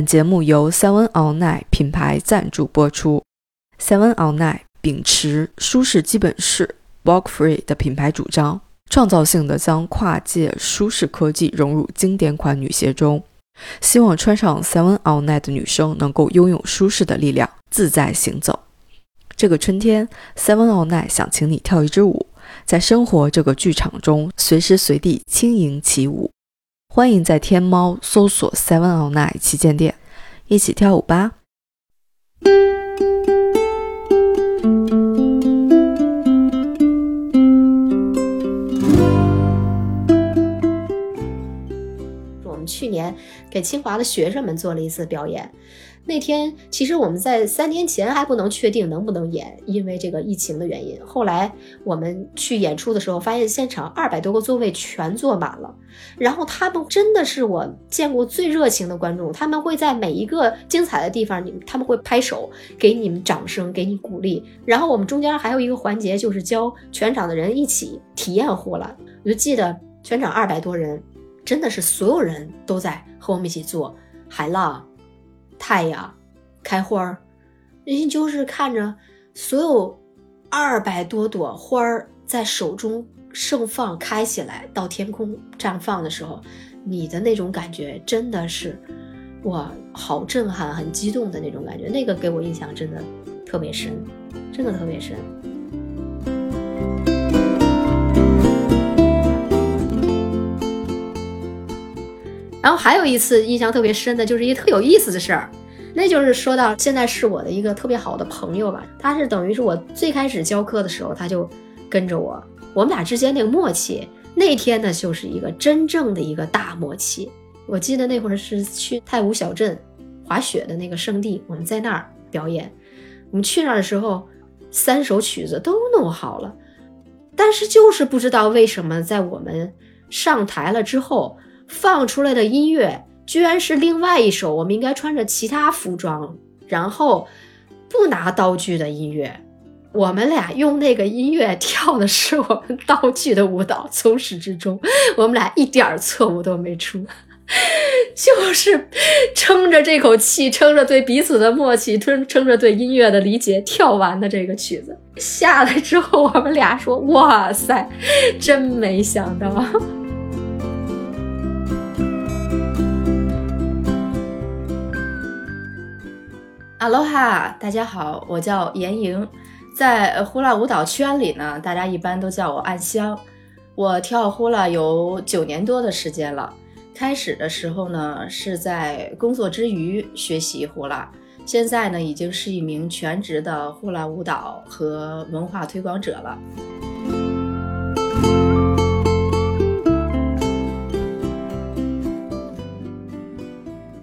本节目由 Seven All Night 品牌赞助播出。Seven All Night 秉持舒适基本式 （Walk Free） 的品牌主张，创造性的将跨界舒适科技融入经典款女鞋中，希望穿上 Seven All Night 的女生能够拥有舒适的力量，自在行走。这个春天，Seven All Night 想请你跳一支舞，在生活这个剧场中，随时随地轻盈起舞。欢迎在天猫搜索 Seven o n i n e 旗舰店，一起跳舞吧！我们去年给清华的学生们做了一次表演。那天其实我们在三天前还不能确定能不能演，因为这个疫情的原因。后来我们去演出的时候，发现现场二百多个座位全坐满了。然后他们真的是我见过最热情的观众，他们会在每一个精彩的地方，你他们会拍手给你们掌声，给你鼓励。然后我们中间还有一个环节，就是教全场的人一起体验呼啦。我就记得全场二百多人，真的是所有人都在和我们一起做海浪。太阳，开花儿，人就是看着所有二百多朵花儿在手中盛放开起来，到天空绽放的时候，你的那种感觉真的是哇，好震撼，很激动的那种感觉，那个给我印象真的特别深，真的特别深。然后还有一次印象特别深的，就是一个特有意思的事儿，那就是说到现在是我的一个特别好的朋友吧，他是等于是我最开始教课的时候他就跟着我，我们俩之间那个默契，那天呢就是一个真正的一个大默契。我记得那会儿是去太武小镇滑雪的那个圣地，我们在那儿表演，我们去那儿的时候，三首曲子都弄好了，但是就是不知道为什么在我们上台了之后。放出来的音乐居然是另外一首，我们应该穿着其他服装，然后不拿道具的音乐。我们俩用那个音乐跳的是我们道具的舞蹈，从始至终，我们俩一点错误都没出，就是撑着这口气，撑着对彼此的默契，撑撑着对音乐的理解，跳完的这个曲子下来之后，我们俩说：“哇塞，真没想到。”哈喽哈，大家好，我叫严莹，在呼啦舞蹈圈里呢，大家一般都叫我暗香。我跳呼啦有九年多的时间了，开始的时候呢是在工作之余学习呼啦，现在呢已经是一名全职的呼啦舞蹈和文化推广者了。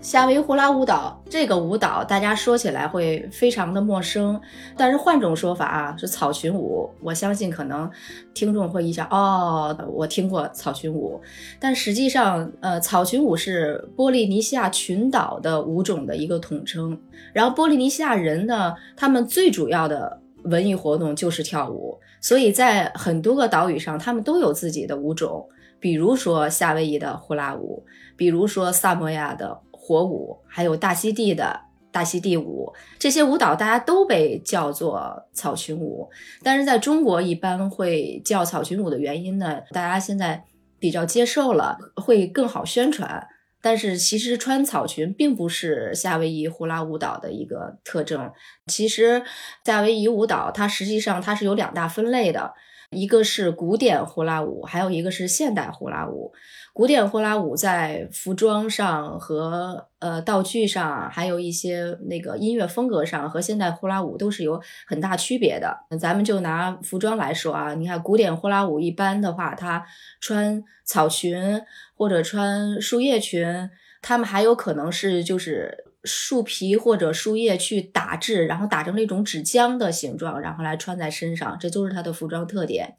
夏威夷呼啦舞蹈这个舞蹈，大家说起来会非常的陌生，但是换种说法啊，是草裙舞。我相信可能听众会一想，哦，我听过草裙舞，但实际上，呃，草裙舞是波利尼西亚群岛的舞种的一个统称。然后波利尼西亚人呢，他们最主要的文艺活动就是跳舞，所以在很多个岛屿上，他们都有自己的舞种，比如说夏威夷的呼啦舞，比如说萨摩亚的。火舞，还有大溪地的大溪地舞，这些舞蹈大家都被叫做草裙舞。但是在中国，一般会叫草裙舞的原因呢，大家现在比较接受了，会更好宣传。但是其实穿草裙并不是夏威夷呼啦舞蹈的一个特征。其实夏威夷舞蹈它实际上它是有两大分类的，一个是古典呼啦舞，还有一个是现代呼啦舞。古典呼啦舞在服装上和呃道具上，还有一些那个音乐风格上，和现代呼啦舞都是有很大区别的。咱们就拿服装来说啊，你看古典呼啦舞一般的话，它穿草裙或者穿树叶裙，他们还有可能是就是树皮或者树叶去打制，然后打成那种纸浆的形状，然后来穿在身上，这都是它的服装特点。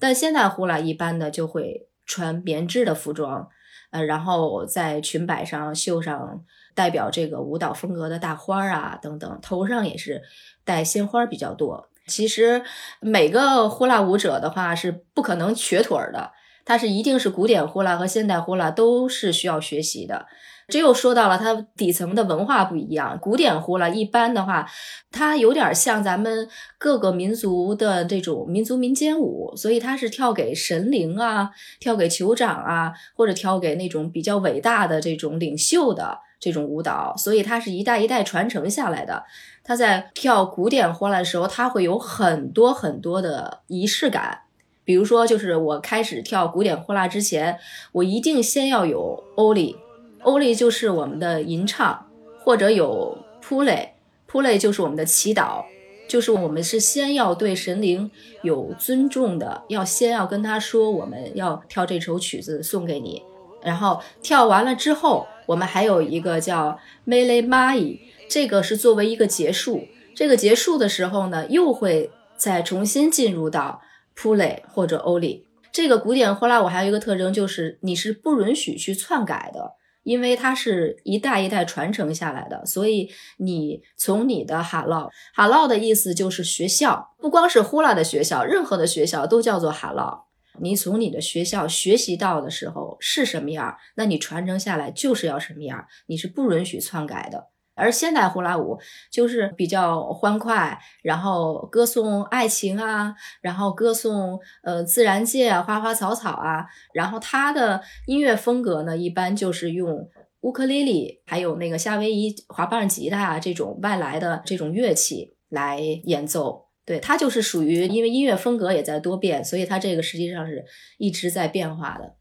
但现代呼啦一般的就会。穿棉质的服装，呃，然后在裙摆上绣上代表这个舞蹈风格的大花儿啊，等等，头上也是戴鲜花比较多。其实每个呼啦舞者的话是不可能瘸腿的，它是一定是古典呼啦和现代呼啦都是需要学习的。这又说到了它底层的文化不一样。古典呼啦一般的话，它有点像咱们各个民族的这种民族民间舞，所以它是跳给神灵啊，跳给酋长啊，或者跳给那种比较伟大的这种领袖的这种舞蹈，所以它是一代一代传承下来的。他在跳古典呼啦的时候，他会有很多很多的仪式感。比如说，就是我开始跳古典呼啦之前，我一定先要有欧里。欧利就是我们的吟唱，或者有扑类，扑类就是我们的祈祷，就是我们是先要对神灵有尊重的，要先要跟他说我们要跳这首曲子送给你，然后跳完了之后，我们还有一个叫 mele mai，这个是作为一个结束，这个结束的时候呢，又会再重新进入到扑类或者欧里。这个古典呼啦舞还有一个特征就是你是不允许去篡改的。因为它是一代一代传承下来的，所以你从你的哈唠哈唠的意思就是学校，不光是呼啦的学校，任何的学校都叫做哈唠。你从你的学校学习到的时候是什么样，那你传承下来就是要什么样，你是不允许篡改的。而现代呼啦舞就是比较欢快，然后歌颂爱情啊，然后歌颂呃自然界啊，花花草草啊，然后它的音乐风格呢，一般就是用乌克丽丽，还有那个夏威夷滑棒吉他啊这种外来的这种乐器来演奏。对，它就是属于因为音乐风格也在多变，所以它这个实际上是一直在变化的。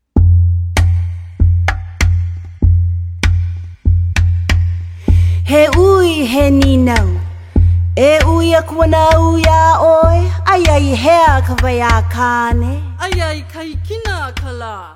He ui he ni nau E ui a kua na ui a oi Ai ai hea ka vai a kane Ai ai kai kina ka la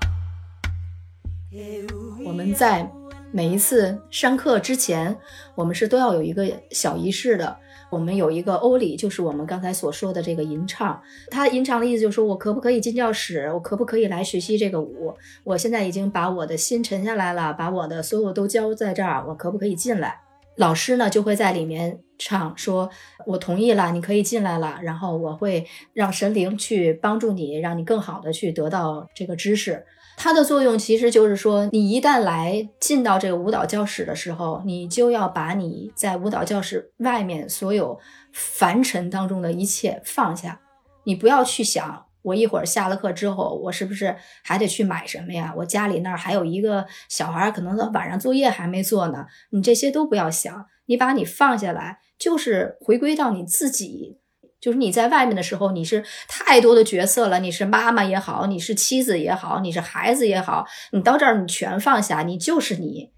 我们在每一次上课之前，我们是都要有一个小仪式的。我们有一个欧里，就是我们刚才所说的这个吟唱。他吟唱的意思就是说，我可不可以进教室？我可不可以来学习这个舞？我现在已经把我的心沉下来了，把我的所有都交在这儿，我可不可以进来？老师呢就会在里面唱，说我同意了，你可以进来了。然后我会让神灵去帮助你，让你更好的去得到这个知识。它的作用其实就是说，你一旦来进到这个舞蹈教室的时候，你就要把你在舞蹈教室外面所有凡尘当中的一切放下，你不要去想。我一会儿下了课之后，我是不是还得去买什么呀？我家里那儿还有一个小孩，可能他晚上作业还没做呢。你这些都不要想，你把你放下来，就是回归到你自己。就是你在外面的时候，你是太多的角色了，你是妈妈也好，你是妻子也好，你是孩子也好，你到这儿你全放下，你就是你。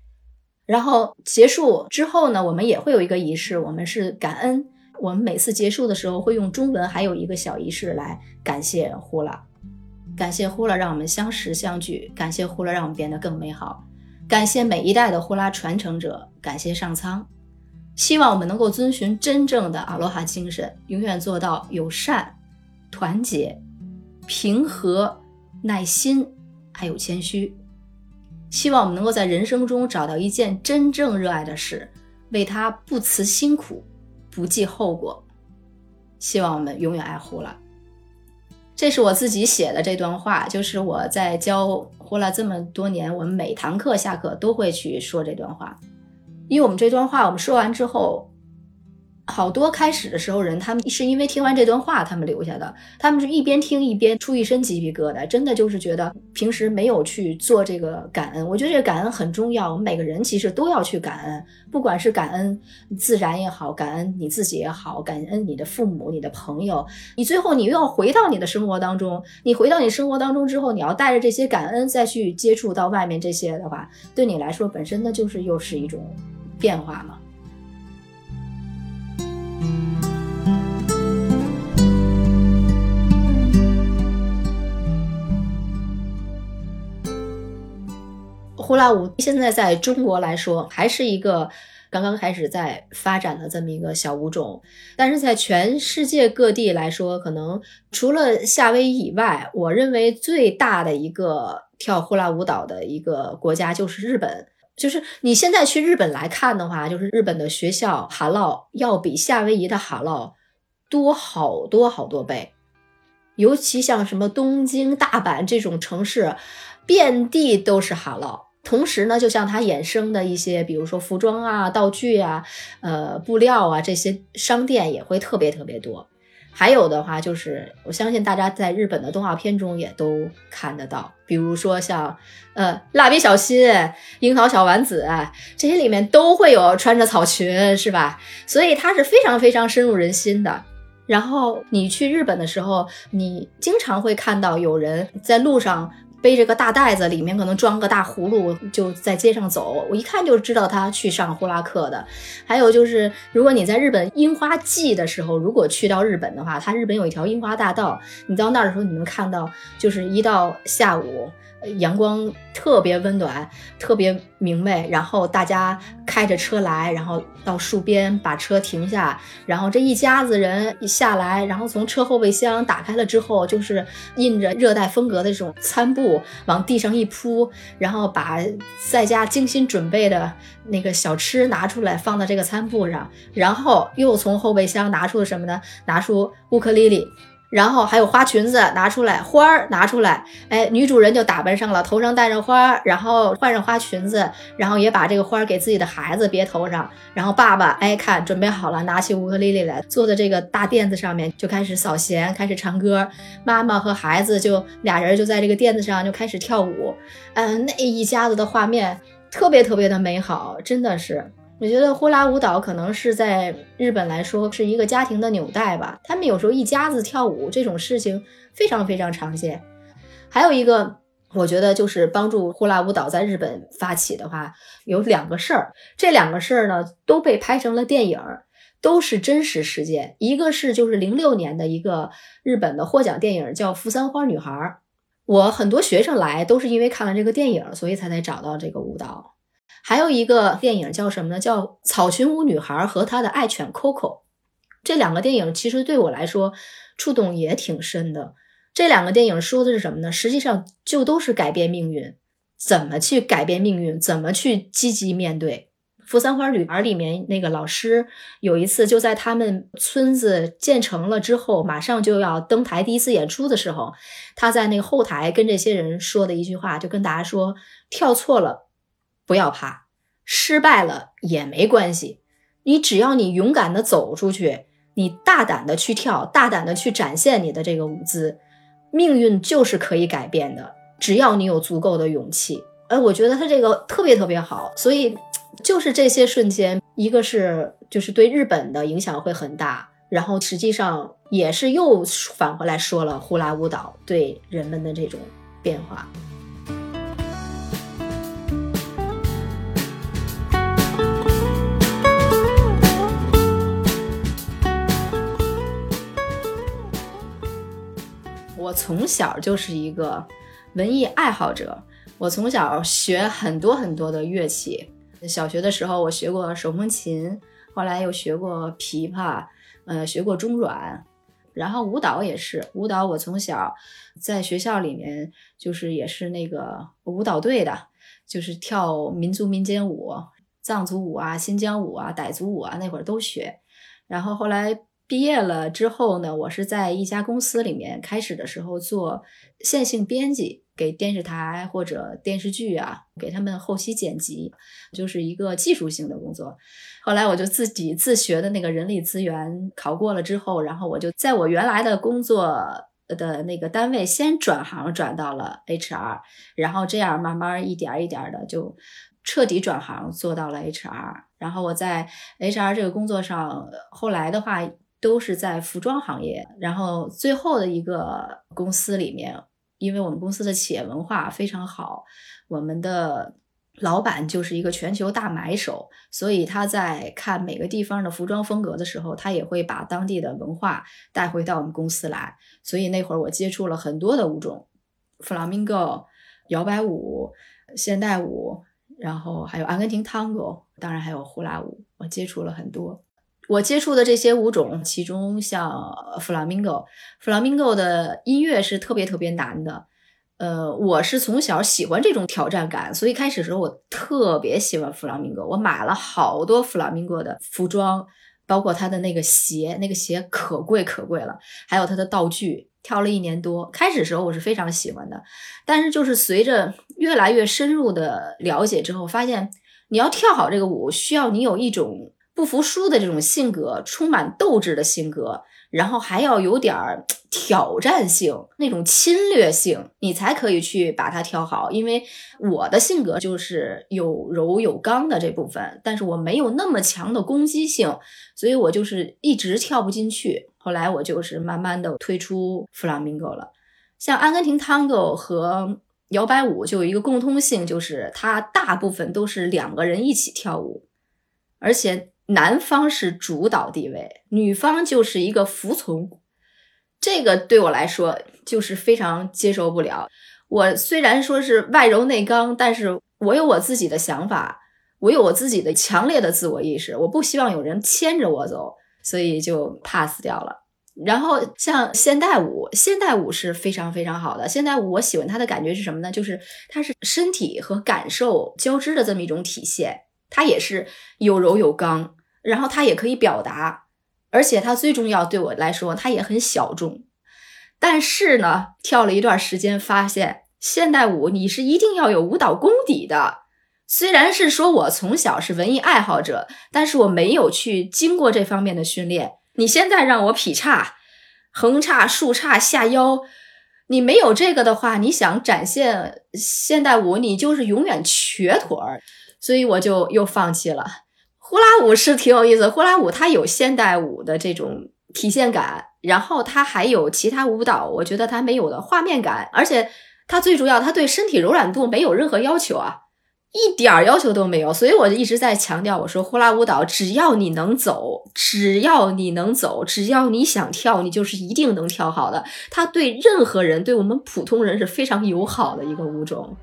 然后结束之后呢，我们也会有一个仪式，我们是感恩。我们每次结束的时候会用中文，还有一个小仪式来感谢呼啦，感谢呼啦让我们相识相聚，感谢呼啦让我们变得更美好，感谢每一代的呼啦传承者，感谢上苍，希望我们能够遵循真正的阿罗哈精神，永远做到友善、团结、平和、耐心，还有谦虚。希望我们能够在人生中找到一件真正热爱的事，为他不辞辛苦。不计后果，希望我们永远爱呼啦。这是我自己写的这段话，就是我在教呼啦这么多年，我们每堂课下课都会去说这段话，因为我们这段话我们说完之后。好多开始的时候人，他们是因为听完这段话，他们留下的。他们是一边听一边出一身鸡皮疙瘩，真的就是觉得平时没有去做这个感恩。我觉得这个感恩很重要，我们每个人其实都要去感恩，不管是感恩自然也好，感恩你自己也好，感恩你的父母、你的朋友。你最后你又要回到你的生活当中，你回到你生活当中之后，你要带着这些感恩再去接触到外面这些的话，对你来说本身呢就是又是一种变化嘛。呼啦舞现在在中国来说还是一个刚刚开始在发展的这么一个小舞种，但是在全世界各地来说，可能除了夏威夷以外，我认为最大的一个跳呼啦舞蹈的一个国家就是日本。就是你现在去日本来看的话，就是日本的学校哈唠要比夏威夷的哈唠多好多好多倍。尤其像什么东京、大阪这种城市，遍地都是哈劳。同时呢，就像它衍生的一些，比如说服装啊、道具啊、呃布料啊这些商店也会特别特别多。还有的话，就是我相信大家在日本的动画片中也都看得到，比如说像呃蜡笔小新、樱桃小丸子这些里面都会有穿着草裙，是吧？所以它是非常非常深入人心的。然后你去日本的时候，你经常会看到有人在路上。背着个大袋子，里面可能装个大葫芦，就在街上走。我一看就知道他去上呼啦课的。还有就是，如果你在日本樱花季的时候，如果去到日本的话，它日本有一条樱花大道，你到那儿的时候，你能看到，就是一到下午。阳光特别温暖，特别明媚。然后大家开着车来，然后到树边把车停下，然后这一家子人一下来，然后从车后备箱打开了之后，就是印着热带风格的这种餐布往地上一铺，然后把在家精心准备的那个小吃拿出来放到这个餐布上，然后又从后备箱拿出了什么呢？拿出乌克丽丽。然后还有花裙子拿出来，花儿拿出来，哎，女主人就打扮上了，头上戴着花，然后换上花裙子，然后也把这个花给自己的孩子别头上。然后爸爸哎看准备好了，拿起乌克丽丽来，坐在这个大垫子上面就开始扫弦，开始唱歌。妈妈和孩子就俩人就在这个垫子上就开始跳舞。嗯，那一家子的画面特别特别的美好，真的是。我觉得呼啦舞蹈可能是在日本来说是一个家庭的纽带吧。他们有时候一家子跳舞这种事情非常非常常见。还有一个，我觉得就是帮助呼啦舞蹈在日本发起的话，有两个事儿。这两个事儿呢都被拍成了电影，都是真实事件。一个是就是零六年的一个日本的获奖电影叫《扶桑花女孩》，我很多学生来都是因为看了这个电影，所以才才找到这个舞蹈。还有一个电影叫什么呢？叫《草裙舞女孩和她的爱犬 Coco》。这两个电影其实对我来说触动也挺深的。这两个电影说的是什么呢？实际上就都是改变命运，怎么去改变命运，怎么去积极面对。《扶桑花女孩》里面那个老师有一次就在他们村子建成了之后，马上就要登台第一次演出的时候，他在那个后台跟这些人说的一句话，就跟大家说：跳错了。不要怕，失败了也没关系。你只要你勇敢的走出去，你大胆的去跳，大胆的去展现你的这个舞姿，命运就是可以改变的。只要你有足够的勇气。哎，我觉得他这个特别特别好。所以就是这些瞬间，一个是就是对日本的影响会很大，然后实际上也是又返回来说了呼啦舞蹈对人们的这种变化。从小就是一个文艺爱好者，我从小学很多很多的乐器。小学的时候，我学过手风琴，后来又学过琵琶，呃，学过中阮，然后舞蹈也是。舞蹈我从小在学校里面就是也是那个舞蹈队的，就是跳民族民间舞、藏族舞啊、新疆舞啊、傣族舞啊，那会儿都学。然后后来。毕业了之后呢，我是在一家公司里面，开始的时候做线性编辑，给电视台或者电视剧啊，给他们后期剪辑，就是一个技术性的工作。后来我就自己自学的那个人力资源考过了之后，然后我就在我原来的工作的那个单位先转行转到了 HR，然后这样慢慢一点一点的就彻底转行做到了 HR。然后我在 HR 这个工作上，后来的话。都是在服装行业，然后最后的一个公司里面，因为我们公司的企业文化非常好，我们的老板就是一个全球大买手，所以他在看每个地方的服装风格的时候，他也会把当地的文化带回到我们公司来。所以那会儿我接触了很多的舞种，flamingo 摇摆舞、现代舞，然后还有阿根廷 tango，当然还有呼啦舞，我接触了很多。我接触的这些舞种，其中像 flamingo，flamingo 的音乐是特别特别难的。呃，我是从小喜欢这种挑战感，所以开始时候我特别喜欢 flamingo，我买了好多 flamingo 的服装，包括他的那个鞋，那个鞋可贵可贵了，还有他的道具。跳了一年多，开始时候我是非常喜欢的，但是就是随着越来越深入的了解之后，发现你要跳好这个舞，需要你有一种不服输的这种性格，充满斗志的性格。然后还要有点儿挑战性，那种侵略性，你才可以去把它跳好。因为我的性格就是有柔有刚的这部分，但是我没有那么强的攻击性，所以我就是一直跳不进去。后来我就是慢慢的推出弗朗明哥了。像阿根廷探戈和摇摆舞就有一个共通性，就是它大部分都是两个人一起跳舞，而且。男方是主导地位，女方就是一个服从，这个对我来说就是非常接受不了。我虽然说是外柔内刚，但是我有我自己的想法，我有我自己的强烈的自我意识，我不希望有人牵着我走，所以就 pass 掉了。然后像现代舞，现代舞是非常非常好的。现代舞我喜欢它的感觉是什么呢？就是它是身体和感受交织的这么一种体现。它也是有柔有刚，然后它也可以表达，而且它最重要对我来说，它也很小众。但是呢，跳了一段时间，发现现代舞你是一定要有舞蹈功底的。虽然是说我从小是文艺爱好者，但是我没有去经过这方面的训练。你现在让我劈叉、横叉、竖叉、下腰，你没有这个的话，你想展现现代舞，你就是永远瘸腿儿。所以我就又放弃了。呼啦舞是挺有意思，呼啦舞它有现代舞的这种体现感，然后它还有其他舞蹈，我觉得它没有的画面感，而且它最主要，它对身体柔软度没有任何要求啊，一点儿要求都没有。所以我就一直在强调，我说呼啦舞蹈，只要你能走，只要你能走，只要你想跳，你就是一定能跳好的。它对任何人，对我们普通人是非常友好的一个舞种。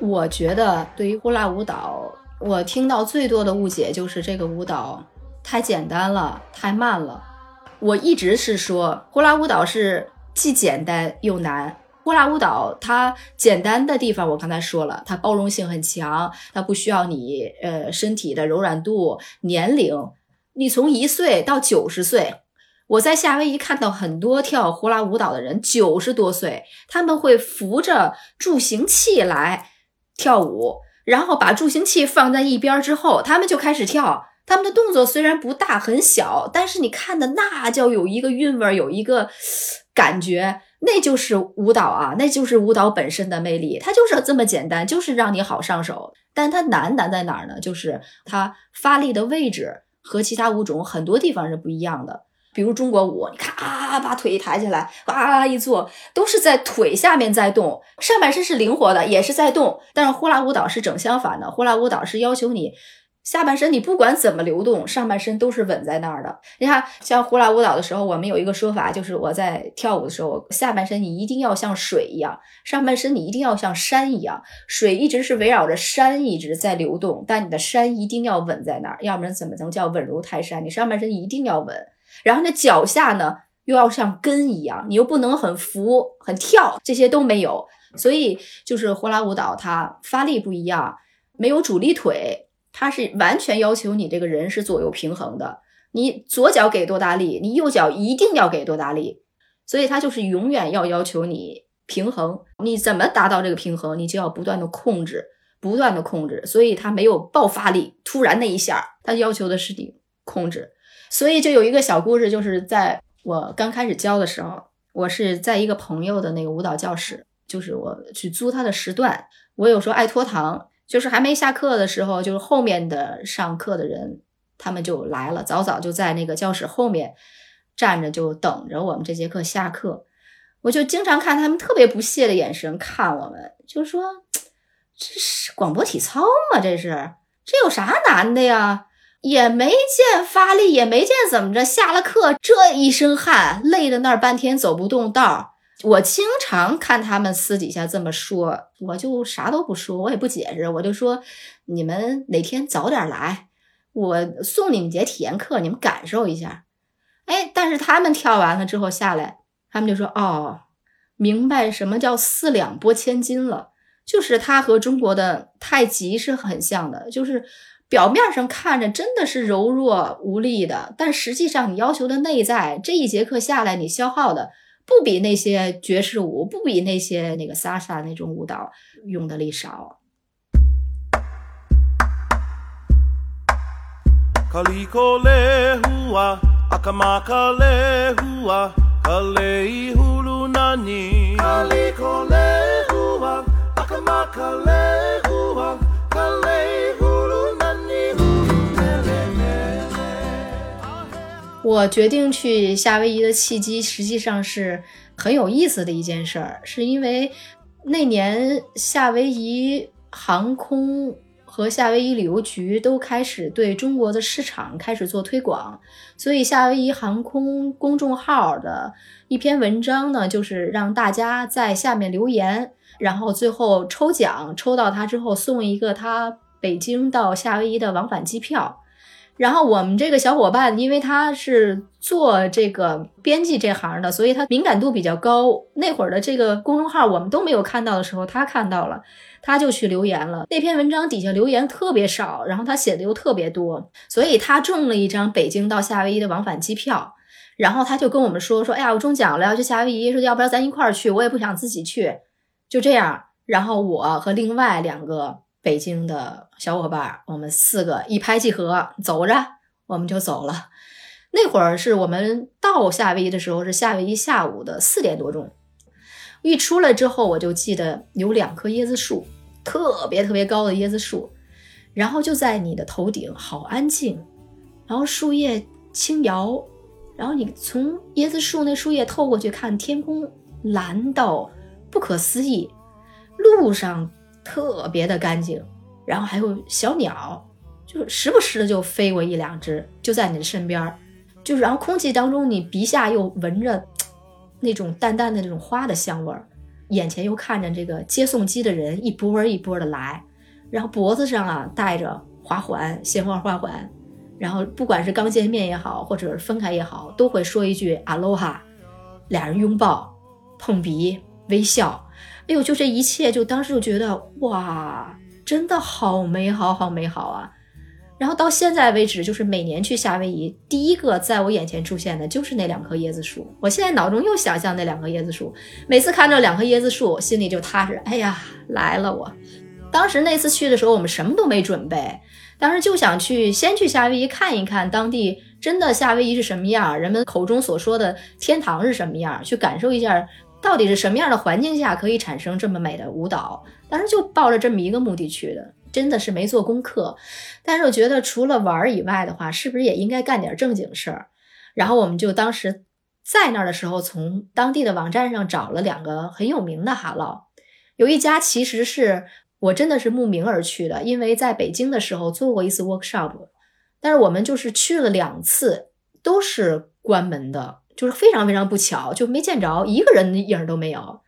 我觉得对于呼啦舞蹈，我听到最多的误解就是这个舞蹈太简单了，太慢了。我一直是说呼啦舞蹈是既简单又难。呼啦舞蹈它简单的地方，我刚才说了，它包容性很强，它不需要你呃身体的柔软度、年龄，你从一岁到九十岁。我在夏威夷看到很多跳呼啦舞蹈的人，九十多岁，他们会扶着助行器来跳舞，然后把助行器放在一边之后，他们就开始跳。他们的动作虽然不大很小，但是你看的那叫有一个韵味，有一个感觉，那就是舞蹈啊，那就是舞蹈本身的魅力。它就是这么简单，就是让你好上手。但它难难在哪儿呢？就是它发力的位置和其他舞种很多地方是不一样的。比如中国舞，你看啊，把腿一抬起来，啊一做，都是在腿下面在动，上半身是灵活的，也是在动。但是呼啦舞蹈是整相反的，呼啦舞蹈是要求你下半身，你不管怎么流动，上半身都是稳在那儿的。你看，像呼啦舞蹈的时候，我们有一个说法，就是我在跳舞的时候，下半身你一定要像水一样，上半身你一定要像山一样，水一直是围绕着山一直在流动，但你的山一定要稳在那儿，要不然怎么能叫稳如泰山？你上半身一定要稳。然后那脚下呢，又要像根一样，你又不能很浮很跳，这些都没有。所以就是呼啦舞蹈，它发力不一样，没有主力腿，它是完全要求你这个人是左右平衡的。你左脚给多大力，你右脚一定要给多大力。所以它就是永远要要求你平衡。你怎么达到这个平衡，你就要不断的控制，不断的控制。所以它没有爆发力，突然那一下，它要求的是你控制。所以就有一个小故事，就是在我刚开始教的时候，我是在一个朋友的那个舞蹈教室，就是我去租他的时段。我有时候爱拖堂，就是还没下课的时候，就是后面的上课的人他们就来了，早早就在那个教室后面站着，就等着我们这节课下课。我就经常看他们特别不屑的眼神看我们，就说：“这是广播体操吗？这是这有啥难的呀？”也没见发力，也没见怎么着。下了课，这一身汗，累的那儿半天走不动道儿。我经常看他们私底下这么说，我就啥都不说，我也不解释，我就说你们哪天早点来，我送你们节体验课，你们感受一下。哎，但是他们跳完了之后下来，他们就说：“哦，明白什么叫四两拨千斤了。就是它和中国的太极是很像的，就是表面上看着真的是柔弱无力的，但实际上你要求的内在，这一节课下来你消耗的不比那些爵士舞，不比那些那个萨萨那种舞蹈用的力少。我决定去夏威夷的契机，实际上是很有意思的一件事儿，是因为那年夏威夷航空和夏威夷旅游局都开始对中国的市场开始做推广，所以夏威夷航空公众号的一篇文章呢，就是让大家在下面留言。然后最后抽奖，抽到他之后送一个他北京到夏威夷的往返机票。然后我们这个小伙伴，因为他是做这个编辑这行的，所以他敏感度比较高。那会儿的这个公众号我们都没有看到的时候，他看到了，他就去留言了。那篇文章底下留言特别少，然后他写的又特别多，所以他中了一张北京到夏威夷的往返机票。然后他就跟我们说说，哎呀，我中奖了，要去夏威夷，说要不然咱一块儿去？我也不想自己去。就这样，然后我和另外两个北京的小伙伴，我们四个一拍即合，走着我们就走了。那会儿是我们到夏威夷的时候，是夏威夷下午的四点多钟。一出来之后，我就记得有两棵椰子树，特别特别高的椰子树，然后就在你的头顶，好安静，然后树叶轻摇，然后你从椰子树那树叶透过去看，天空蓝到。不可思议，路上特别的干净，然后还有小鸟，就时不时的就飞过一两只，就在你的身边儿，就是然后空气当中你鼻下又闻着那种淡淡的那种花的香味儿，眼前又看着这个接送机的人一波一波的来，然后脖子上啊戴着花环，鲜花花环，然后不管是刚见面也好，或者是分开也好，都会说一句阿罗哈，俩人拥抱碰鼻。微笑，哎呦，就这一切，就当时就觉得哇，真的好美好，好美好啊！然后到现在为止，就是每年去夏威夷，第一个在我眼前出现的就是那两棵椰子树。我现在脑中又想象那两棵椰子树，每次看到两棵椰子树，心里就踏实。哎呀，来了！我当时那次去的时候，我们什么都没准备，当时就想去先去夏威夷看一看当地真的夏威夷是什么样，人们口中所说的天堂是什么样，去感受一下。到底是什么样的环境下可以产生这么美的舞蹈？当时就抱着这么一个目的去的，真的是没做功课。但是我觉得除了玩以外的话，是不是也应该干点正经事儿？然后我们就当时在那儿的时候，从当地的网站上找了两个很有名的哈喽，有一家其实是我真的是慕名而去的，因为在北京的时候做过一次 workshop，但是我们就是去了两次，都是关门的。就是非常非常不巧，就没见着一个人影都没有。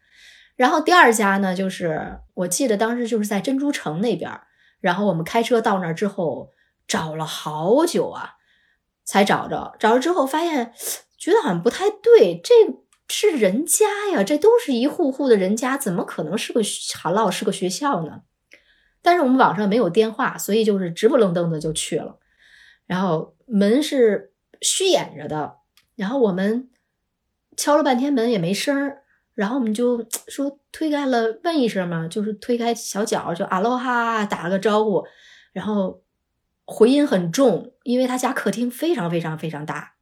然后第二家呢，就是我记得当时就是在珍珠城那边，然后我们开车到那儿之后，找了好久啊，才找着。找着之后发现，觉得好像不太对，这是人家呀，这都是一户户的人家，怎么可能是个韩老是个学校呢？但是我们网上没有电话，所以就是直不愣登的就去了。然后门是虚掩着的。然后我们敲了半天门也没声儿，然后我们就 说推开了问一声嘛，就是推开小脚就阿罗哈打了个招呼，然后回音很重，因为他家客厅非常非常非常大，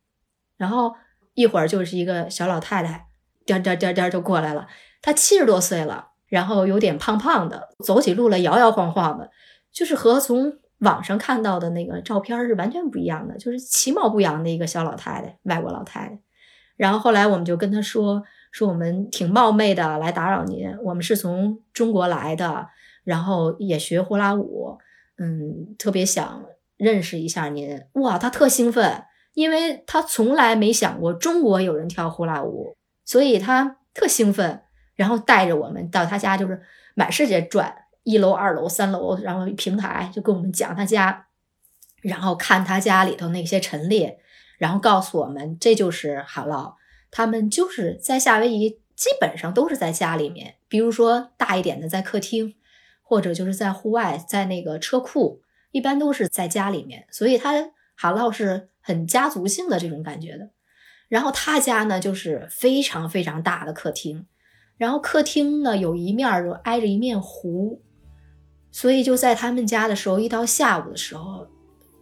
然后一会儿就是一个小老太太颠颠颠颠就过来了，她七十多岁了，然后有点胖胖的，走起路来摇摇晃晃的，就是和从。网上看到的那个照片是完全不一样的，就是其貌不扬的一个小老太太，外国老太太。然后后来我们就跟她说说我们挺冒昧的来打扰您，我们是从中国来的，然后也学呼啦舞，嗯，特别想认识一下您。哇，她特兴奋，因为她从来没想过中国有人跳呼啦舞，所以她特兴奋，然后带着我们到她家，就是满世界转。一楼、二楼、三楼，然后平台就跟我们讲他家，然后看他家里头那些陈列，然后告诉我们这就是哈劳，他们就是在夏威夷基本上都是在家里面，比如说大一点的在客厅，或者就是在户外，在那个车库，一般都是在家里面。所以他哈唠是很家族性的这种感觉的。然后他家呢就是非常非常大的客厅，然后客厅呢有一面就挨着一面湖，所以就在他们家的时候，一到下午的时候，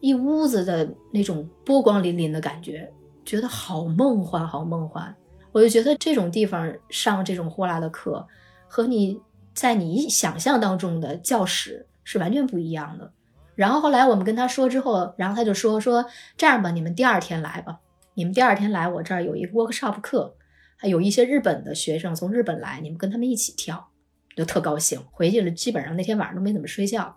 一屋子的那种波光粼粼的感觉，觉得好梦幻，好梦幻。我就觉得这种地方上这种呼啦的课，和你在你想象当中的教室是完全不一样的。然后后来我们跟他说之后，然后他就说说这样吧，你们第二天来吧。你们第二天来我这儿有一个 workshop 课，还有一些日本的学生从日本来，你们跟他们一起跳，就特高兴。回去了，基本上那天晚上都没怎么睡觉。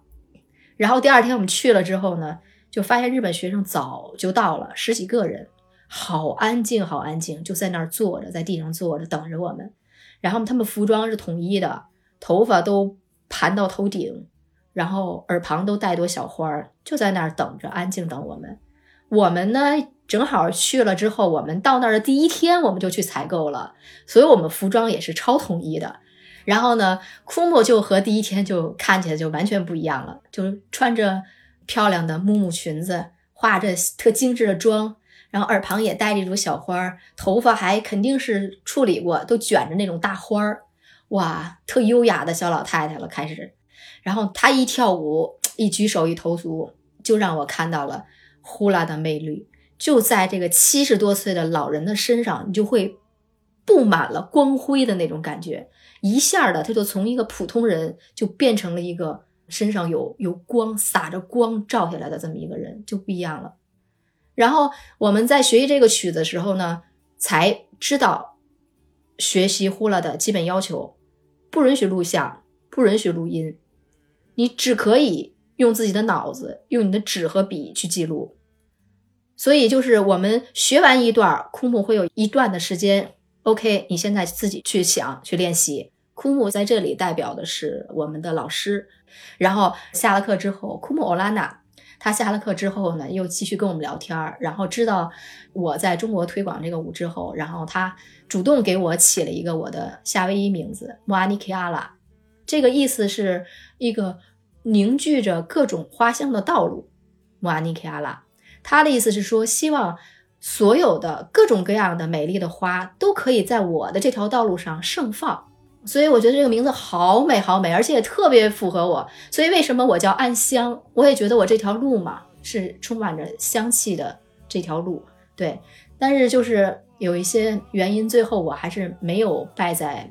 然后第二天我们去了之后呢，就发现日本学生早就到了，十几个人，好安静，好安静，就在那儿坐着，在地上坐着等着我们。然后他们服装是统一的，头发都盘到头顶，然后耳旁都戴朵小花儿，就在那儿等着，安静等我们。我们呢？正好去了之后，我们到那儿的第一天，我们就去采购了，所以我们服装也是超统一的。然后呢，库木就和第一天就看起来就完全不一样了，就穿着漂亮的木木裙子，化着特精致的妆，然后耳旁也戴着一朵小花，头发还肯定是处理过，都卷着那种大花儿，哇，特优雅的小老太太了。开始，然后她一跳舞，一举手一投足，就让我看到了呼啦的魅力。就在这个七十多岁的老人的身上，你就会布满了光辉的那种感觉，一下的他就从一个普通人就变成了一个身上有有光洒着光照下来的这么一个人，就不一样了。然后我们在学习这个曲子的时候呢，才知道学习呼啦的基本要求：不允许录像，不允许录音，你只可以用自己的脑子，用你的纸和笔去记录。所以就是我们学完一段，枯木会有一段的时间。OK，你现在自己去想去练习。枯木在这里代表的是我们的老师。然后下了课之后，枯木欧拉娜他下了课之后呢，又继续跟我们聊天儿。然后知道我在中国推广这个舞之后，然后他主动给我起了一个我的夏威夷名字莫阿尼基阿拉，这个意思是一个凝聚着各种花香的道路。莫阿尼基阿拉。他的意思是说，希望所有的各种各样的美丽的花都可以在我的这条道路上盛放。所以我觉得这个名字好美好美，而且也特别符合我。所以为什么我叫暗香？我也觉得我这条路嘛是充满着香气的这条路。对，但是就是有一些原因，最后我还是没有拜在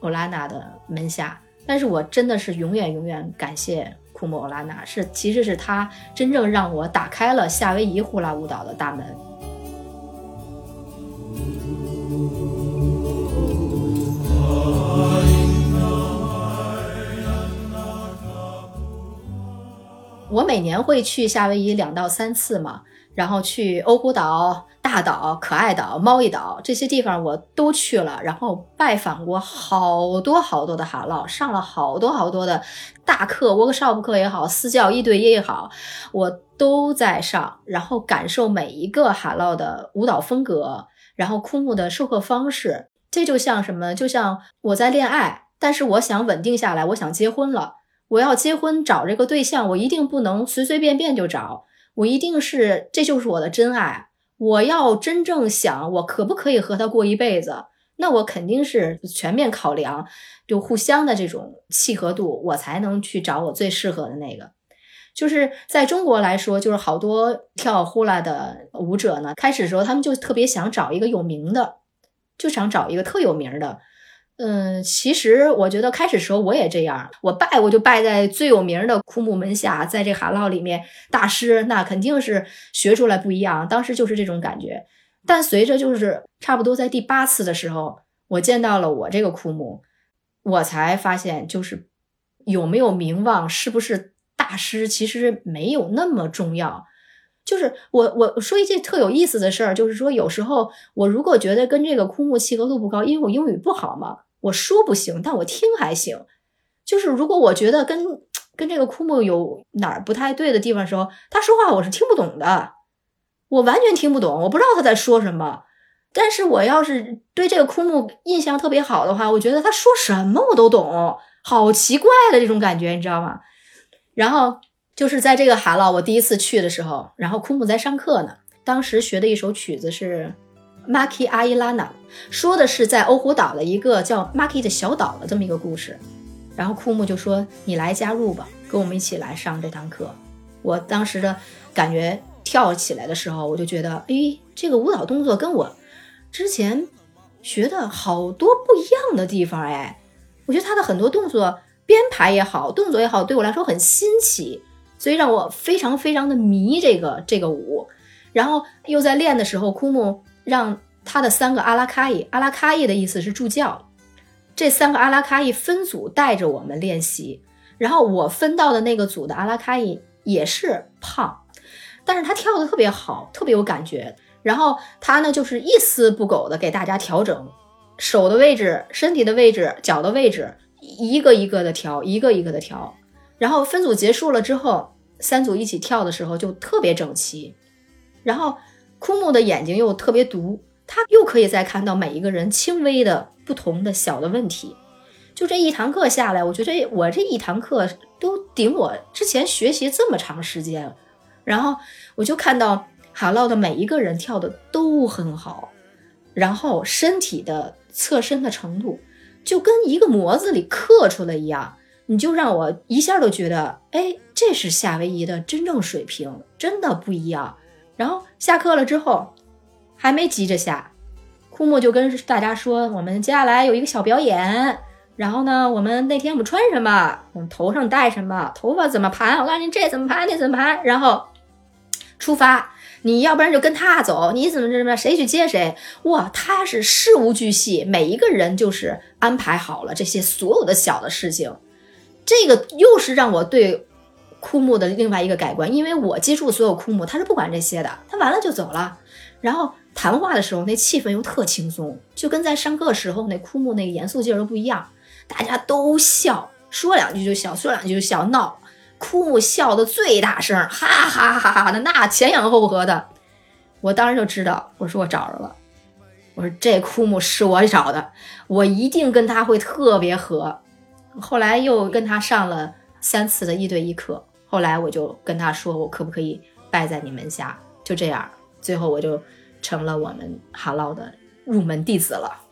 欧拉娜的门下。但是我真的是永远永远感谢。库莫拉娜是，其实是他真正让我打开了夏威夷呼啦舞蹈的大门。我每年会去夏威夷两到三次嘛。然后去欧胡岛、大岛、可爱岛、猫一岛这些地方我都去了，然后拜访过好多好多的哈喽，上了好多好多的大课，workshop 课也好，私教一对一也好，我都在上，然后感受每一个哈喽的舞蹈风格，然后枯木的授课方式，这就像什么？就像我在恋爱，但是我想稳定下来，我想结婚了，我要结婚找这个对象，我一定不能随随便便就找。我一定是，这就是我的真爱。我要真正想，我可不可以和他过一辈子？那我肯定是全面考量，就互相的这种契合度，我才能去找我最适合的那个。就是在中国来说，就是好多跳呼啦的舞者呢，开始的时候他们就特别想找一个有名的，就想找一个特有名的。嗯，其实我觉得开始时候我也这样，我拜我就拜在最有名的枯木门下，在这哈唠里面，大师那肯定是学出来不一样，当时就是这种感觉。但随着就是差不多在第八次的时候，我见到了我这个枯木，我才发现就是有没有名望，是不是大师，其实没有那么重要。就是我我说一件特有意思的事儿，就是说有时候我如果觉得跟这个枯木契合度不高，因为我英语不好嘛。我说不行，但我听还行。就是如果我觉得跟跟这个枯木有哪儿不太对的地方的时候，他说话我是听不懂的，我完全听不懂，我不知道他在说什么。但是我要是对这个枯木印象特别好的话，我觉得他说什么我都懂，好奇怪的这种感觉，你知道吗？然后就是在这个哈劳，我第一次去的时候，然后库木在上课呢。当时学的一首曲子是《Maki Ailana》，说的是在欧胡岛的一个叫 Maki 的小岛的这么一个故事。然后库木就说：“你来加入吧，跟我们一起来上这堂课。”我当时的感觉跳起来的时候，我就觉得，哎，这个舞蹈动作跟我。之前学的好多不一样的地方，哎，我觉得他的很多动作编排也好，动作也好，对我来说很新奇，所以让我非常非常的迷这个这个舞。然后又在练的时候，枯木让他的三个阿拉卡伊，阿拉卡伊的意思是助教，这三个阿拉卡伊分组带着我们练习。然后我分到的那个组的阿拉卡伊也是胖，但是他跳的特别好，特别有感觉。然后他呢，就是一丝不苟的给大家调整手的位置、身体的位置、脚的位置，一个一个的调，一个一个的调。然后分组结束了之后，三组一起跳的时候就特别整齐。然后枯木的眼睛又特别毒，他又可以再看到每一个人轻微的不同的小的问题。就这一堂课下来，我觉得我这一堂课都顶我之前学习这么长时间。然后我就看到。哈喽的每一个人跳的都很好，然后身体的侧身的程度就跟一个模子里刻出来一样，你就让我一下都觉得，哎，这是夏威夷的真正水平，真的不一样。然后下课了之后，还没急着下，库木就跟大家说，我们接下来有一个小表演。然后呢，我们那天我们穿什么，我们头上戴什么，头发怎么盘，我告诉你这怎么盘，那怎么盘，然后出发。你要不然就跟他走，你怎么怎么谁去接谁？哇，他是事无巨细，每一个人就是安排好了这些所有的小的事情。这个又是让我对枯木的另外一个改观，因为我接触所有枯木，他是不管这些的，他完了就走了。然后谈话的时候，那气氛又特轻松，就跟在上课时候那枯木那个严肃劲儿都不一样，大家都笑，说两句就笑，说两句就笑，闹。枯木笑得最大声，哈哈哈哈的，那前仰后合的，我当时就知道，我说我找着了，我说这枯木是我找的，我一定跟他会特别合。后来又跟他上了三次的一对一课，后来我就跟他说，我可不可以拜在你门下？就这样，最后我就成了我们哈唠的入门弟子了。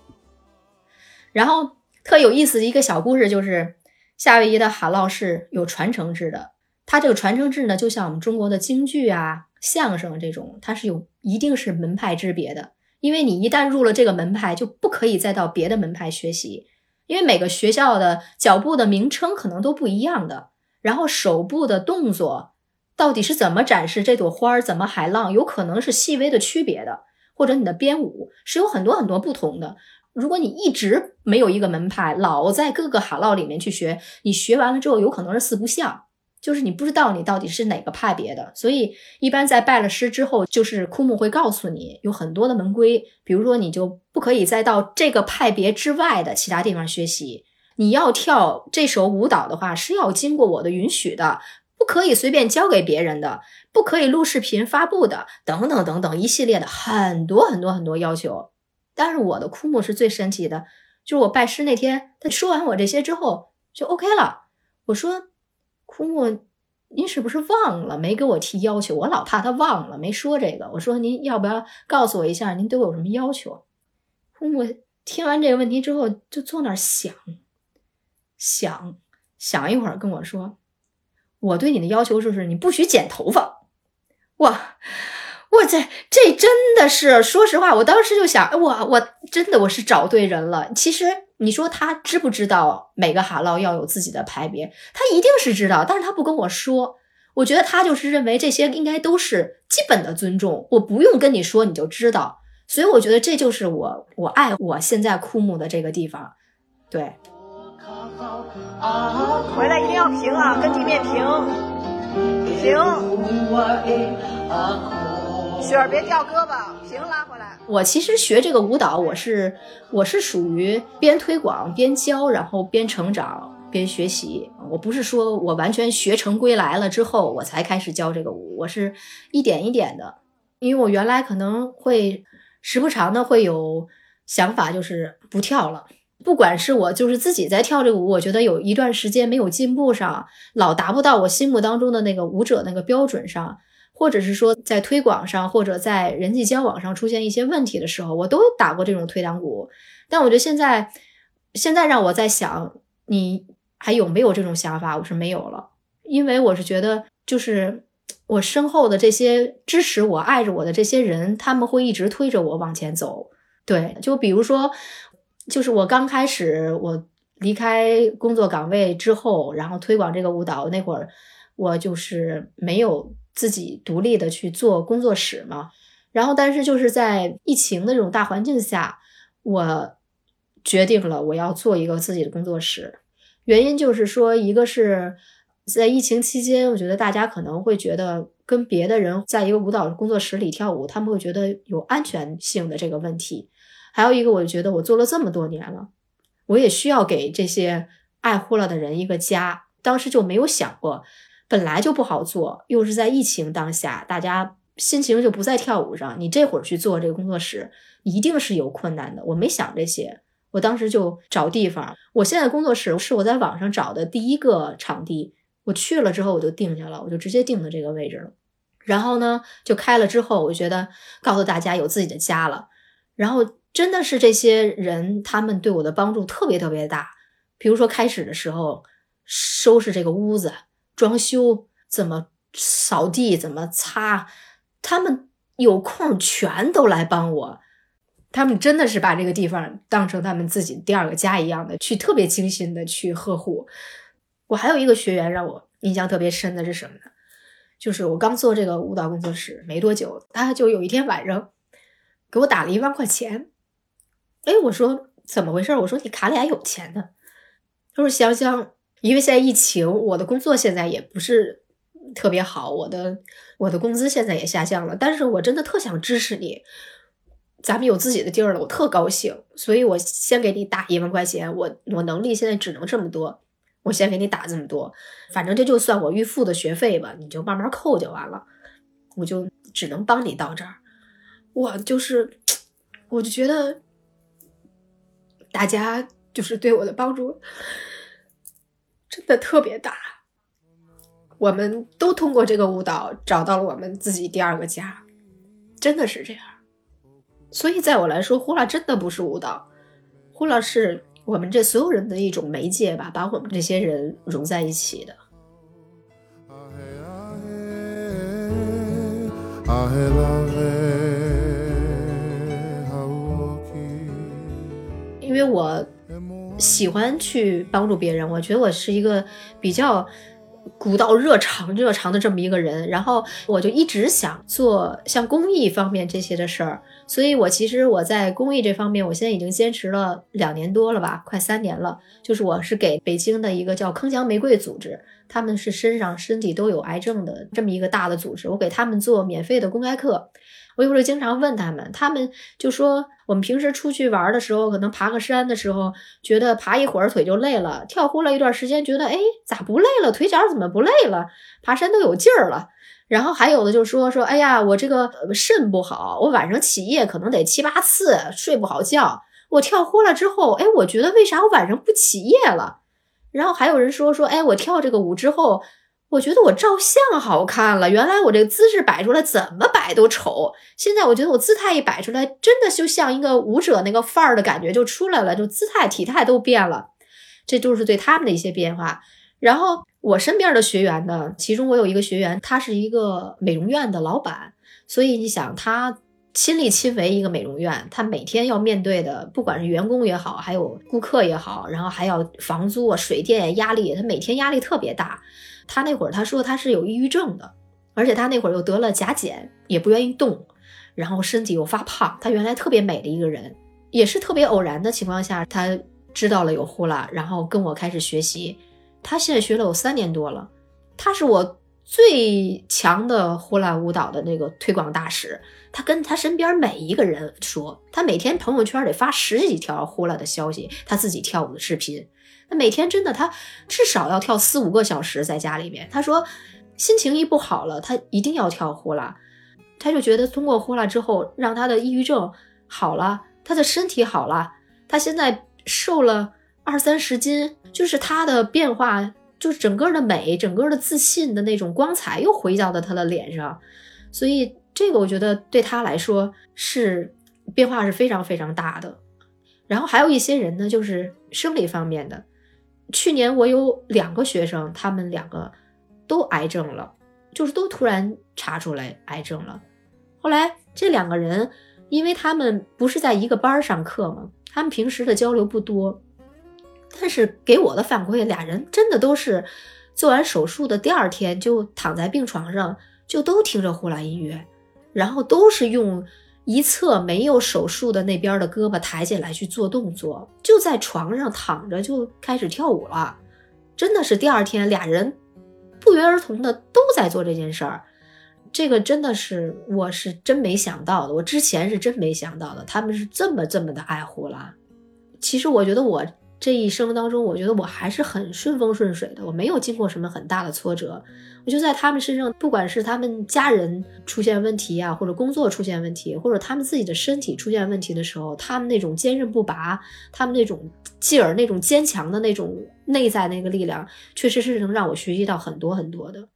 然后特有意思的一个小故事就是。夏威夷的哈唠是有传承制的，它这个传承制呢，就像我们中国的京剧啊、相声这种，它是有一定是门派之别的。因为你一旦入了这个门派，就不可以再到别的门派学习，因为每个学校的脚步的名称可能都不一样的，然后手部的动作到底是怎么展示这朵花儿、怎么海浪，有可能是细微的区别的，或者你的编舞是有很多很多不同的。如果你一直没有一个门派，老在各个哈唠里面去学，你学完了之后有可能是四不像，就是你不知道你到底是哪个派别的。所以一般在拜了师之后，就是枯木会告诉你有很多的门规，比如说你就不可以再到这个派别之外的其他地方学习。你要跳这首舞蹈的话，是要经过我的允许的，不可以随便教给别人的，不可以录视频发布的，等等等等一系列的很多很多很多要求。但是我的枯木是最神奇的，就是我拜师那天，他说完我这些之后就 OK 了。我说枯木，您是不是忘了没给我提要求？我老怕他忘了没说这个。我说您要不要告诉我一下，您对我有什么要求？枯木听完这个问题之后，就坐那儿想，想想一会儿跟我说，我对你的要求就是你不许剪头发。哇！我这这真的是，说实话，我当时就想，我我真的我是找对人了。其实你说他知不知道每个哈唠要有自己的排别？他一定是知道，但是他不跟我说。我觉得他就是认为这些应该都是基本的尊重，我不用跟你说你就知道。所以我觉得这就是我我爱我现在枯木的这个地方。对，回来一定要平啊，跟地面平平。雪儿别掉胳膊，平拉回来。我其实学这个舞蹈，我是我是属于边推广边教，然后边成长边学习。我不是说我完全学成归来了之后我才开始教这个舞，我是一点一点的。因为我原来可能会时不常的会有想法，就是不跳了。不管是我就是自己在跳这个舞，我觉得有一段时间没有进步上，老达不到我心目当中的那个舞者那个标准上，或者是说在推广上或者在人际交往上出现一些问题的时候，我都打过这种退堂鼓。但我觉得现在，现在让我在想，你还有没有这种想法？我是没有了，因为我是觉得就是。我身后的这些支持我、爱着我的这些人，他们会一直推着我往前走。对，就比如说，就是我刚开始我离开工作岗位之后，然后推广这个舞蹈那会儿，我就是没有自己独立的去做工作室嘛。然后，但是就是在疫情的这种大环境下，我决定了我要做一个自己的工作室。原因就是说，一个是。在疫情期间，我觉得大家可能会觉得跟别的人在一个舞蹈工作室里跳舞，他们会觉得有安全性的这个问题。还有一个，我就觉得我做了这么多年了，我也需要给这些爱护了的人一个家。当时就没有想过，本来就不好做，又是在疫情当下，大家心情就不在跳舞上。你这会儿去做这个工作室，一定是有困难的。我没想这些，我当时就找地方。我现在工作室是我在网上找的第一个场地。我去了之后，我就定下了，我就直接定的这个位置了。然后呢，就开了之后，我觉得告诉大家有自己的家了。然后真的是这些人，他们对我的帮助特别特别大。比如说开始的时候，收拾这个屋子、装修、怎么扫地、怎么擦，他们有空全都来帮我。他们真的是把这个地方当成他们自己第二个家一样的，去特别精心的去呵护。我还有一个学员让我印象特别深的是什么呢？就是我刚做这个舞蹈工作室没多久，他就有一天晚上给我打了一万块钱。哎，我说怎么回事？我说你卡里还有钱呢。他说香香，因为现在疫情，我的工作现在也不是特别好，我的我的工资现在也下降了，但是我真的特想支持你，咱们有自己的地儿了，我特高兴，所以我先给你打一万块钱。我我能力现在只能这么多。我先给你打这么多，反正这就算我预付的学费吧，你就慢慢扣就完了。我就只能帮你到这儿。我就是，我就觉得大家就是对我的帮助真的特别大。我们都通过这个舞蹈找到了我们自己第二个家，真的是这样。所以在我来说，呼啦真的不是舞蹈，呼啦是。我们这所有人的一种媒介吧，把我们这些人融在一起的。因为我喜欢去帮助别人，我觉得我是一个比较。古道热肠热肠的这么一个人，然后我就一直想做像公益方面这些的事儿，所以我其实我在公益这方面，我现在已经坚持了两年多了吧，快三年了。就是我是给北京的一个叫铿锵玫瑰组织，他们是身上身体都有癌症的这么一个大的组织，我给他们做免费的公开课。我有时候经常问他们，他们就说我们平时出去玩的时候，可能爬个山的时候，觉得爬一会儿腿就累了；跳呼了一段时间，觉得哎咋不累了？腿脚怎么不累了？爬山都有劲儿了。然后还有的就说说，哎呀，我这个肾不好，我晚上起夜可能得七八次，睡不好觉。我跳呼了之后，哎，我觉得为啥我晚上不起夜了？然后还有人说说，哎，我跳这个舞之后。我觉得我照相好看了，原来我这个姿势摆出来怎么摆都丑，现在我觉得我姿态一摆出来，真的就像一个舞者那个范儿的感觉就出来了，就姿态体态都变了，这就是对他们的一些变化。然后我身边的学员呢，其中我有一个学员，他是一个美容院的老板，所以你想他亲力亲为一个美容院，他每天要面对的，不管是员工也好，还有顾客也好，然后还要房租啊、水电压力，他每天压力特别大。他那会儿他说他是有抑郁症的，而且他那会儿又得了甲减，也不愿意动，然后身体又发胖。他原来特别美的一个人，也是特别偶然的情况下，他知道了有呼啦，然后跟我开始学习。他现在学了有三年多了，他是我最强的呼啦舞蹈的那个推广大使。他跟他身边每一个人说，他每天朋友圈得发十几条呼啦的消息，他自己跳舞的视频。他每天真的，他至少要跳四五个小时在家里面。他说，心情一不好了，他一定要跳呼啦。他就觉得通过呼啦之后，让他的抑郁症好了，他的身体好了，他现在瘦了二三十斤，就是他的变化，就是整个的美，整个的自信的那种光彩又回到了他的脸上，所以这个我觉得对他来说是变化是非常非常大的。然后还有一些人呢，就是生理方面的。去年我有两个学生，他们两个都癌症了，就是都突然查出来癌症了。后来这两个人，因为他们不是在一个班上课嘛，他们平时的交流不多，但是给我的反馈，俩人真的都是做完手术的第二天就躺在病床上，就都听着呼啦音乐，然后都是用。一侧没有手术的那边的胳膊抬起来去做动作，就在床上躺着就开始跳舞了。真的是第二天俩人不约而同的都在做这件事儿，这个真的是我是真没想到的，我之前是真没想到的，他们是这么这么的爱护了。其实我觉得我。这一生当中，我觉得我还是很顺风顺水的，我没有经过什么很大的挫折。我就在他们身上，不管是他们家人出现问题啊，或者工作出现问题，或者他们自己的身体出现问题的时候，他们那种坚韧不拔，他们那种继而，那种坚强的那种内在那个力量，确实是能让我学习到很多很多的。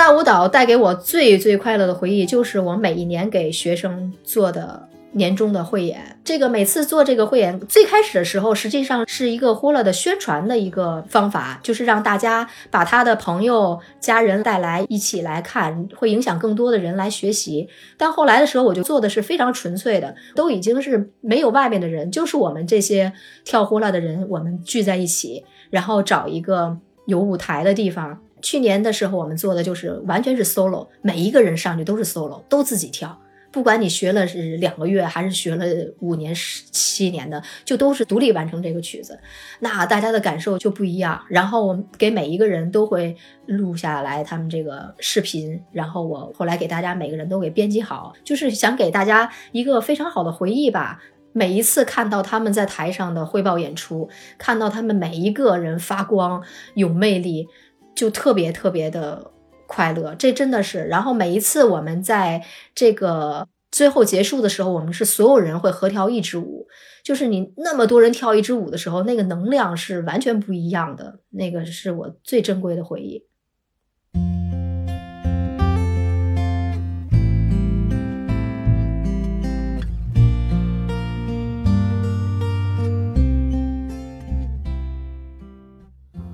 大舞蹈带给我最最快乐的回忆，就是我每一年给学生做的年终的汇演。这个每次做这个汇演，最开始的时候，实际上是一个呼啦的宣传的一个方法，就是让大家把他的朋友、家人带来一起来看，会影响更多的人来学习。但后来的时候，我就做的是非常纯粹的，都已经是没有外面的人，就是我们这些跳呼啦的人，我们聚在一起，然后找一个有舞台的地方。去年的时候，我们做的就是完全是 solo，每一个人上去都是 solo，都自己跳。不管你学了是两个月，还是学了五年、十七年的，就都是独立完成这个曲子。那大家的感受就不一样。然后我给每一个人都会录下来他们这个视频，然后我后来给大家每个人都给编辑好，就是想给大家一个非常好的回忆吧。每一次看到他们在台上的汇报演出，看到他们每一个人发光有魅力。就特别特别的快乐，这真的是。然后每一次我们在这个最后结束的时候，我们是所有人会合跳一支舞，就是你那么多人跳一支舞的时候，那个能量是完全不一样的。那个是我最珍贵的回忆。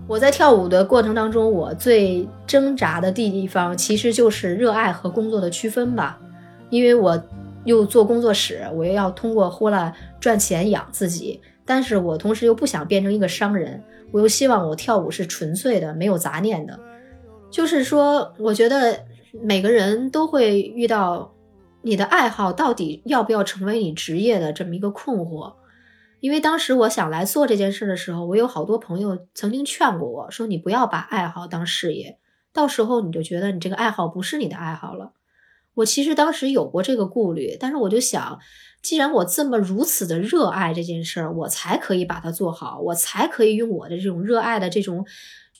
我在跳舞的过程当中，我最挣扎的地方其实就是热爱和工作的区分吧。因为我又做工作室，我又要通过呼啦赚钱养自己，但是我同时又不想变成一个商人，我又希望我跳舞是纯粹的，没有杂念的。就是说，我觉得每个人都会遇到你的爱好到底要不要成为你职业的这么一个困惑。因为当时我想来做这件事的时候，我有好多朋友曾经劝过我说：“你不要把爱好当事业，到时候你就觉得你这个爱好不是你的爱好了。”我其实当时有过这个顾虑，但是我就想，既然我这么如此的热爱这件事儿，我才可以把它做好，我才可以用我的这种热爱的这种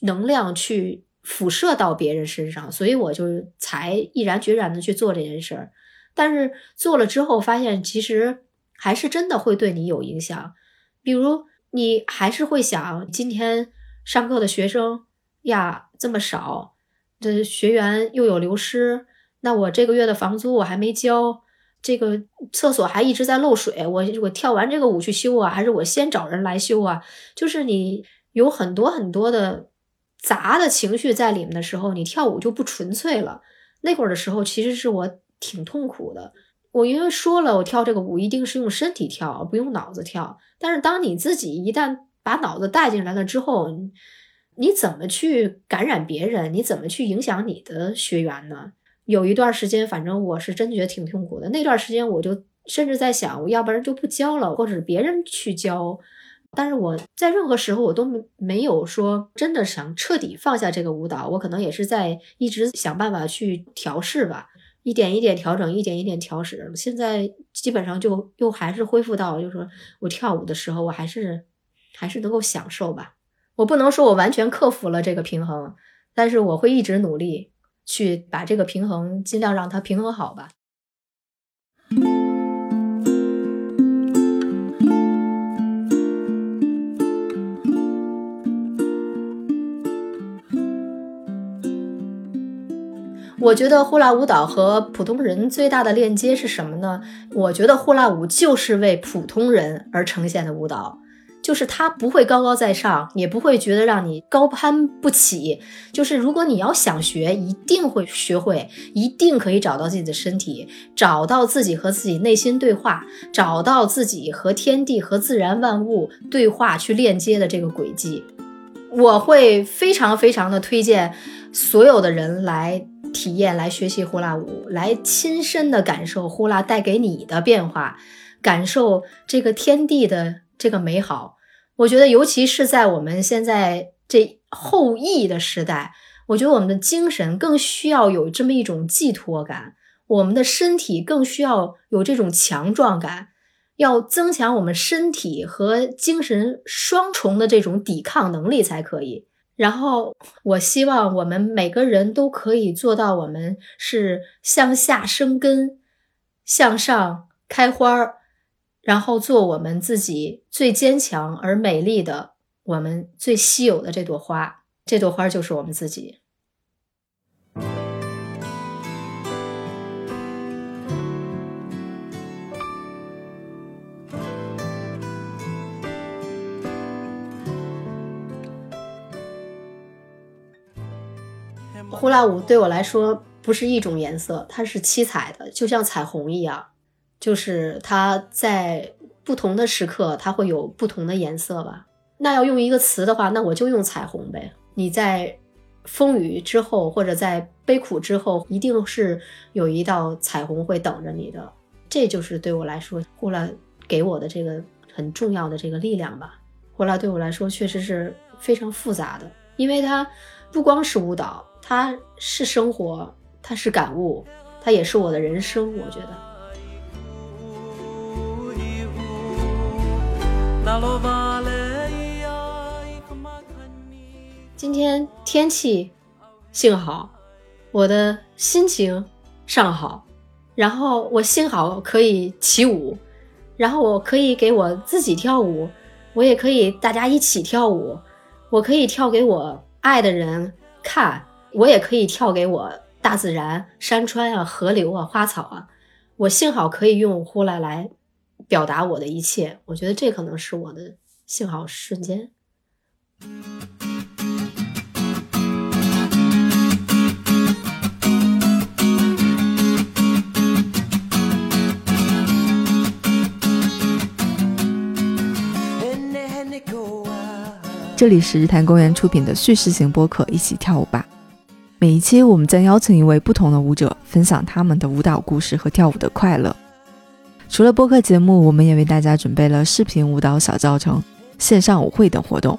能量去辐射到别人身上，所以我就才毅然决然的去做这件事儿。但是做了之后，发现其实。还是真的会对你有影响，比如你还是会想，今天上课的学生呀这么少，这学员又有流失，那我这个月的房租我还没交，这个厕所还一直在漏水，我我跳完这个舞去修啊，还是我先找人来修啊？就是你有很多很多的杂的情绪在里面的时候，你跳舞就不纯粹了。那会儿的时候，其实是我挺痛苦的。我因为说了，我跳这个舞一定是用身体跳，不用脑子跳。但是当你自己一旦把脑子带进来了之后，你怎么去感染别人？你怎么去影响你的学员呢？有一段时间，反正我是真觉得挺痛苦的。那段时间，我就甚至在想，我要不然就不教了，或者是别人去教。但是我在任何时候，我都没没有说真的想彻底放下这个舞蹈。我可能也是在一直想办法去调试吧。一点一点调整，一点一点调试。现在基本上就又还是恢复到，就是说我跳舞的时候，我还是还是能够享受吧。我不能说我完全克服了这个平衡，但是我会一直努力去把这个平衡尽量让它平衡好吧。我觉得呼啦舞蹈和普通人最大的链接是什么呢？我觉得呼啦舞就是为普通人而呈现的舞蹈，就是它不会高高在上，也不会觉得让你高攀不起。就是如果你要想学，一定会学会，一定可以找到自己的身体，找到自己和自己内心对话，找到自己和天地和自然万物对话去链接的这个轨迹。我会非常非常的推荐所有的人来。体验来学习呼啦舞，来亲身的感受呼啦带给你的变化，感受这个天地的这个美好。我觉得，尤其是在我们现在这后疫的时代，我觉得我们的精神更需要有这么一种寄托感，我们的身体更需要有这种强壮感，要增强我们身体和精神双重的这种抵抗能力才可以。然后，我希望我们每个人都可以做到，我们是向下生根，向上开花儿，然后做我们自己最坚强而美丽的，我们最稀有的这朵花。这朵花就是我们自己。呼啦舞对我来说不是一种颜色，它是七彩的，就像彩虹一样。就是它在不同的时刻，它会有不同的颜色吧。那要用一个词的话，那我就用彩虹呗。你在风雨之后，或者在悲苦之后，一定是有一道彩虹会等着你的。这就是对我来说，呼啦给我的这个很重要的这个力量吧。呼啦对我来说确实是非常复杂的，因为它不光是舞蹈。它是生活，它是感悟，它也是我的人生。我觉得。今天天气幸好，我的心情尚好，然后我幸好可以起舞，然后我可以给我自己跳舞，我也可以大家一起跳舞，我可以跳给我爱的人看。我也可以跳给我大自然、山川啊、河流啊、花草啊，我幸好可以用呼啦来表达我的一切。我觉得这可能是我的幸好瞬间。这里是日坛公园出品的叙事型播客，一起跳舞吧。每一期，我们将邀请一位不同的舞者，分享他们的舞蹈故事和跳舞的快乐。除了播客节目，我们也为大家准备了视频舞蹈小教程、线上舞会等活动，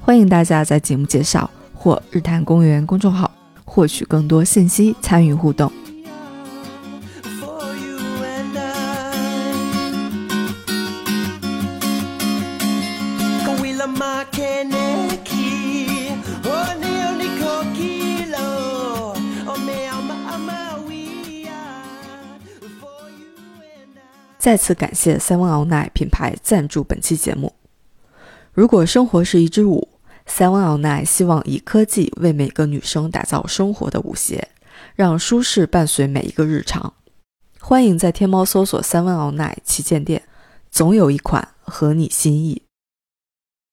欢迎大家在节目介绍或日坛公园公众号获取更多信息，参与互动。再次感谢 Seven All Night 品牌赞助本期节目。如果生活是一支舞，Seven All Night 希望以科技为每个女生打造生活的舞鞋，让舒适伴随每一个日常。欢迎在天猫搜索 Seven All Night 旗舰店，总有一款合你心意。